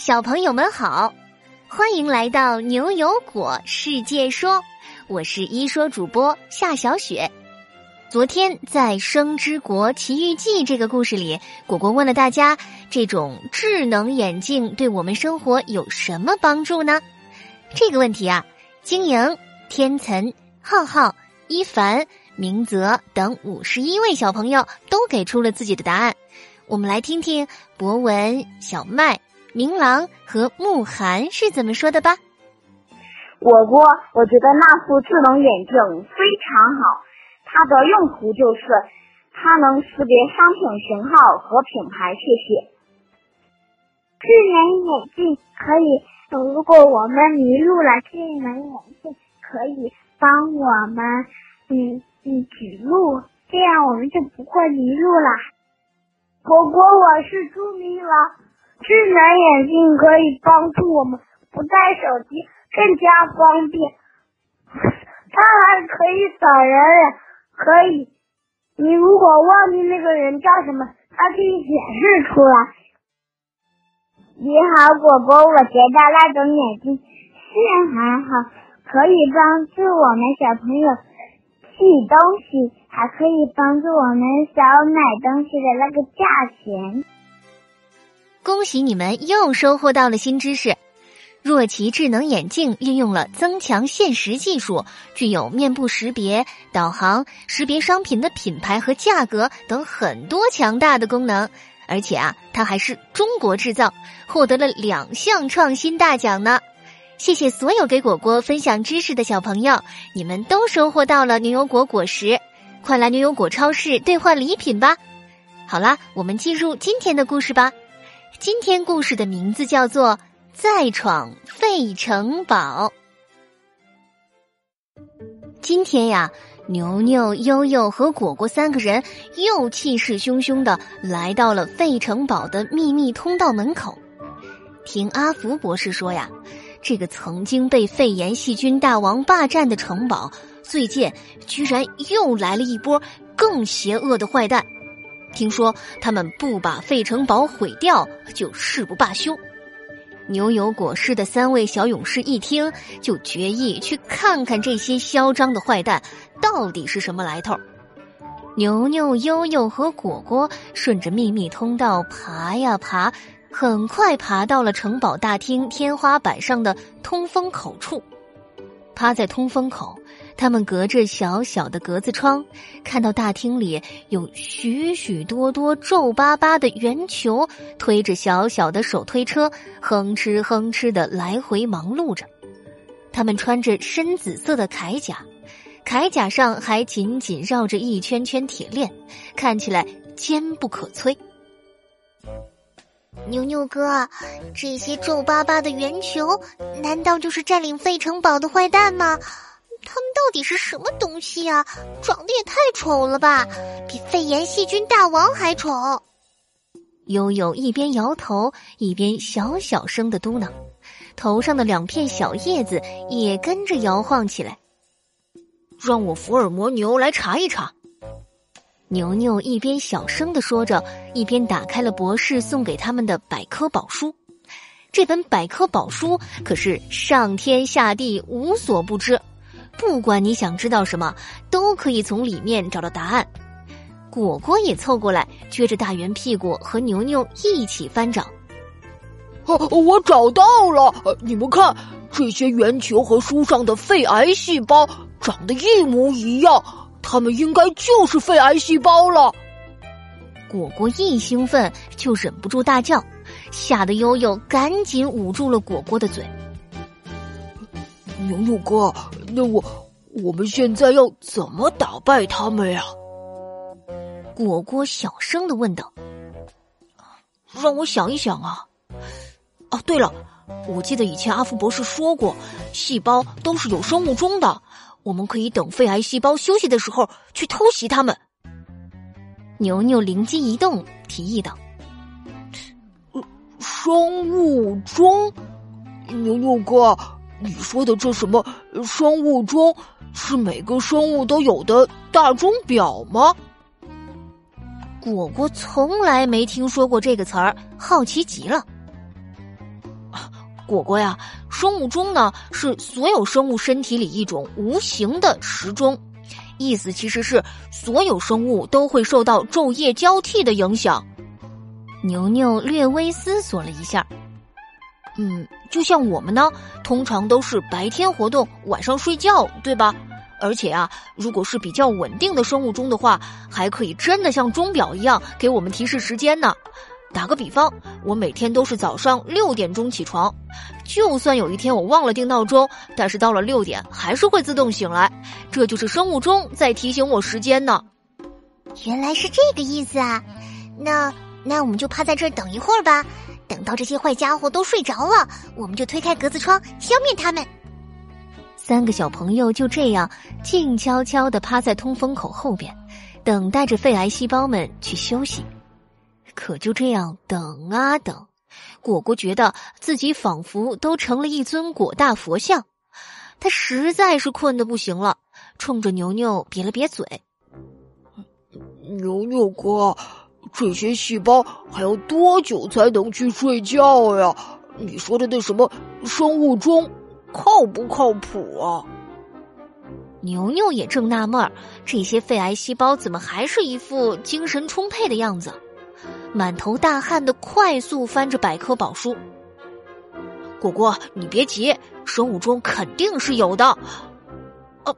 小朋友们好，欢迎来到牛油果世界说，我是一说主播夏小雪。昨天在《生之国奇遇记》这个故事里，果果问了大家：这种智能眼镜对我们生活有什么帮助呢？这个问题啊，晶莹、天岑、浩浩、一凡、明泽等五十一位小朋友都给出了自己的答案。我们来听听博文、小麦。明朗和慕寒是怎么说的吧？我说，我觉得那副智能眼镜非常好，它的用途就是它能识别商品型号和品牌。谢谢。智能眼镜可以，如果我们迷路了，智能眼镜可以帮我们嗯嗯指路，这样我们就不会迷路了。果果，我是朱明朗。智能眼镜可以帮助我们不带手机更加方便，它还可以扫人脸，可以，你如果忘记那个人叫什么，它可以显示出来。你好，果果，我觉得那种眼镜是很好，可以帮助我们小朋友记东西，还可以帮助我们少买东西的那个价钱。恭喜你们又收获到了新知识！若琪智能眼镜运用了增强现实技术，具有面部识别、导航、识别商品的品牌和价格等很多强大的功能。而且啊，它还是中国制造，获得了两项创新大奖呢！谢谢所有给果果分享知识的小朋友，你们都收获到了牛油果果实，快来牛油果超市兑换礼品吧！好啦，我们进入今天的故事吧。今天故事的名字叫做《再闯费城堡》。今天呀，牛牛、悠悠和果果三个人又气势汹汹的来到了费城堡的秘密通道门口。听阿福博士说呀，这个曾经被肺炎细菌大王霸占的城堡，最近居然又来了一波更邪恶的坏蛋。听说他们不把费城堡毁掉，就誓不罢休。牛油果市的三位小勇士一听，就决意去看看这些嚣张的坏蛋到底是什么来头。牛牛、悠悠和果果顺着秘密通道爬呀爬，很快爬到了城堡大厅天花板上的通风口处。趴在通风口。他们隔着小小的格子窗，看到大厅里有许许多多皱巴巴的圆球推着小小的手推车，哼哧哼哧的来回忙碌着。他们穿着深紫色的铠甲，铠甲上还紧紧绕着一圈圈铁链，看起来坚不可摧。牛牛哥，这些皱巴巴的圆球，难道就是占领费城堡的坏蛋吗？他们到底是什么东西啊？长得也太丑了吧，比肺炎细菌大王还丑。悠悠一边摇头，一边小小声的嘟囔，头上的两片小叶子也跟着摇晃起来。让我福尔摩牛来查一查。牛牛一边小声的说着，一边打开了博士送给他们的百科宝书。这本百科宝书可是上天下地无所不知。不管你想知道什么，都可以从里面找到答案。果果也凑过来，撅着大圆屁股和牛牛一起翻找。哦，我找到了！你们看，这些圆球和书上的肺癌细胞长得一模一样，它们应该就是肺癌细胞了。果果一兴奋就忍不住大叫，吓得悠悠赶紧捂住了果果的嘴。牛牛哥，那我我们现在要怎么打败他们呀？果果小声的问道。让我想一想啊。哦，对了，我记得以前阿福博士说过，细胞都是有生物钟的，我们可以等肺癌细胞休息的时候去偷袭他们。牛牛灵机一动，提议道：“生物钟，牛牛哥。”你说的这什么生物钟，是每个生物都有的大钟表吗？果果从来没听说过这个词儿，好奇极了。果果呀，生物钟呢是所有生物身体里一种无形的时钟，意思其实是所有生物都会受到昼夜交替的影响。牛牛略微思索了一下，嗯，就像我们呢，通常都是白天活动，晚上睡觉，对吧？而且啊，如果是比较稳定的生物钟的话，还可以真的像钟表一样给我们提示时间呢。打个比方，我每天都是早上六点钟起床，就算有一天我忘了定闹钟，但是到了六点还是会自动醒来，这就是生物钟在提醒我时间呢。原来是这个意思啊！那那我们就趴在这儿等一会儿吧，等到这些坏家伙都睡着了，我们就推开格子窗消灭他们。三个小朋友就这样静悄悄的趴在通风口后边，等待着肺癌细胞们去休息。可就这样等啊等，果果觉得自己仿佛都成了一尊果大佛像，他实在是困得不行了，冲着牛牛瘪了瘪嘴：“牛牛哥，这些细胞还要多久才能去睡觉呀？你说的那什么生物钟，靠不靠谱啊？”牛牛也正纳闷儿，这些肺癌细胞怎么还是一副精神充沛的样子。满头大汗的快速翻着百科宝书。果果，你别急，生物钟肯定是有的。啊，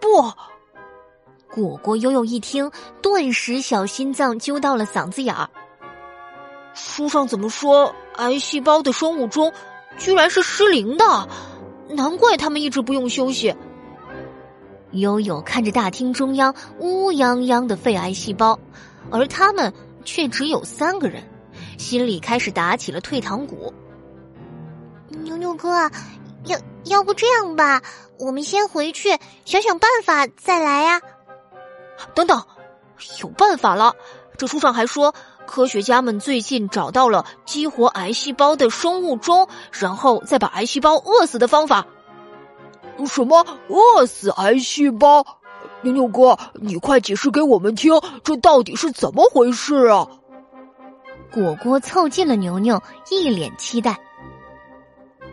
不！果果悠悠一听，顿时小心脏揪到了嗓子眼儿。书上怎么说癌细胞的生物钟居然是失灵的？难怪他们一直不用休息。悠悠看着大厅中央乌泱泱的肺癌细胞，而他们。却只有三个人，心里开始打起了退堂鼓。牛牛哥，要要不这样吧，我们先回去想想办法再来呀。等等，有办法了！这书上还说，科学家们最近找到了激活癌细胞的生物钟，然后再把癌细胞饿死的方法。什么饿死癌细胞？牛牛哥，你快解释给我们听，这到底是怎么回事啊？果果凑近了牛牛，一脸期待。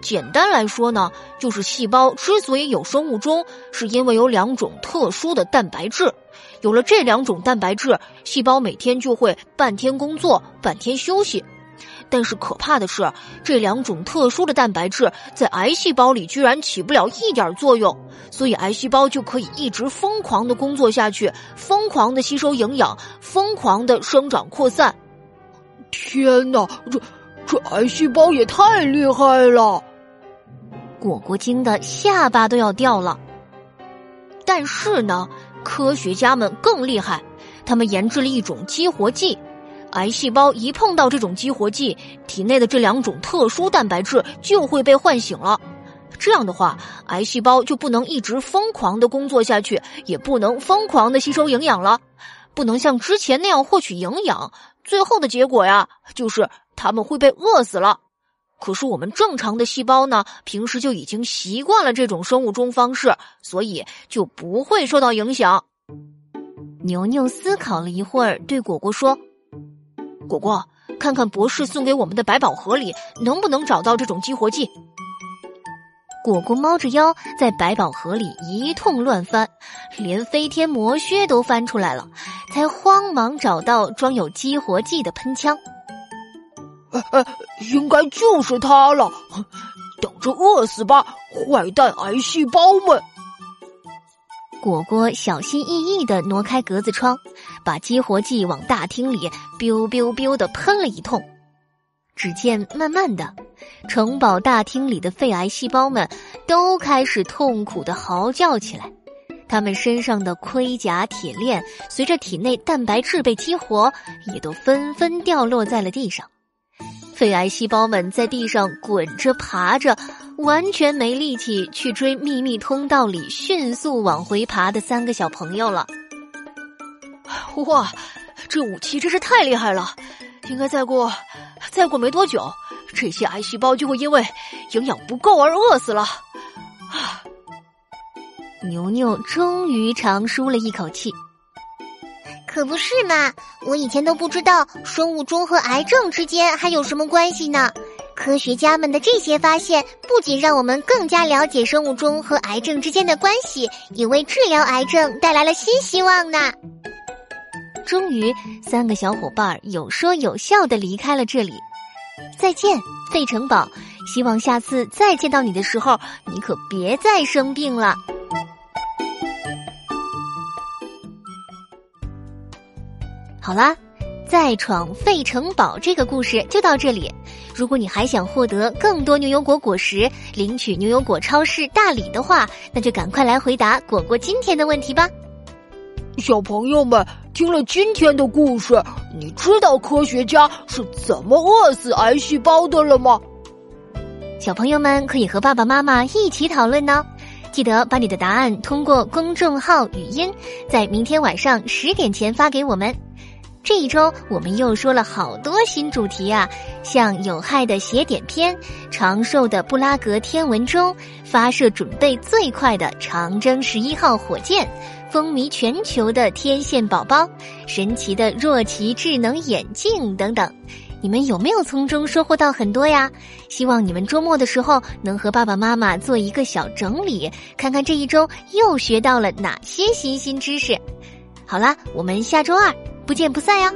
简单来说呢，就是细胞之所以有生物钟，是因为有两种特殊的蛋白质。有了这两种蛋白质，细胞每天就会半天工作，半天休息。但是可怕的是，这两种特殊的蛋白质在癌细胞里居然起不了一点作用，所以癌细胞就可以一直疯狂的工作下去，疯狂的吸收营养，疯狂的生长扩散。天哪，这这癌细胞也太厉害了！果果惊得下巴都要掉了。但是呢，科学家们更厉害，他们研制了一种激活剂。癌细胞一碰到这种激活剂，体内的这两种特殊蛋白质就会被唤醒了。这样的话，癌细胞就不能一直疯狂的工作下去，也不能疯狂的吸收营养了，不能像之前那样获取营养。最后的结果呀，就是他们会被饿死了。可是我们正常的细胞呢，平时就已经习惯了这种生物钟方式，所以就不会受到影响。牛牛思考了一会儿，对果果说。果果，看看博士送给我们的百宝盒里能不能找到这种激活剂。果果猫着腰在百宝盒里一通乱翻，连飞天魔靴都翻出来了，才慌忙找到装有激活剂的喷枪。呃呃，应该就是它了，等着饿死吧，坏蛋癌细胞们！果果小心翼翼的挪开格子窗，把激活剂往大厅里 biu biu biu 的喷了一通。只见慢慢的，城堡大厅里的肺癌细胞们都开始痛苦的嚎叫起来，他们身上的盔甲铁链随着体内蛋白质被激活，也都纷纷掉落在了地上。肺癌细胞们在地上滚着爬着。完全没力气去追秘密通道里迅速往回爬的三个小朋友了。哇，这武器真是太厉害了！应该再过，再过没多久，这些癌细胞就会因为营养不够而饿死了。啊！牛牛终于长舒了一口气。可不是嘛，我以前都不知道生物钟和癌症之间还有什么关系呢。科学家们的这些发现，不仅让我们更加了解生物钟和癌症之间的关系，也为治疗癌症带来了新希望呢。终于，三个小伙伴有说有笑的离开了这里。再见，费城堡！希望下次再见到你的时候，你可别再生病了。好啦。再闯费城堡这个故事就到这里。如果你还想获得更多牛油果果实，领取牛油果超市大礼的话，那就赶快来回答果果今天的问题吧。小朋友们，听了今天的故事，你知道科学家是怎么饿死癌细胞的了吗？小朋友们可以和爸爸妈妈一起讨论呢。记得把你的答案通过公众号语音，在明天晚上十点前发给我们。这一周我们又说了好多新主题啊，像有害的邪典片、长寿的布拉格天文钟、发射准备最快的长征十一号火箭、风靡全球的天线宝宝、神奇的若奇智能眼镜等等。你们有没有从中收获到很多呀？希望你们周末的时候能和爸爸妈妈做一个小整理，看看这一周又学到了哪些新新知识。好啦，我们下周二。不见不散呀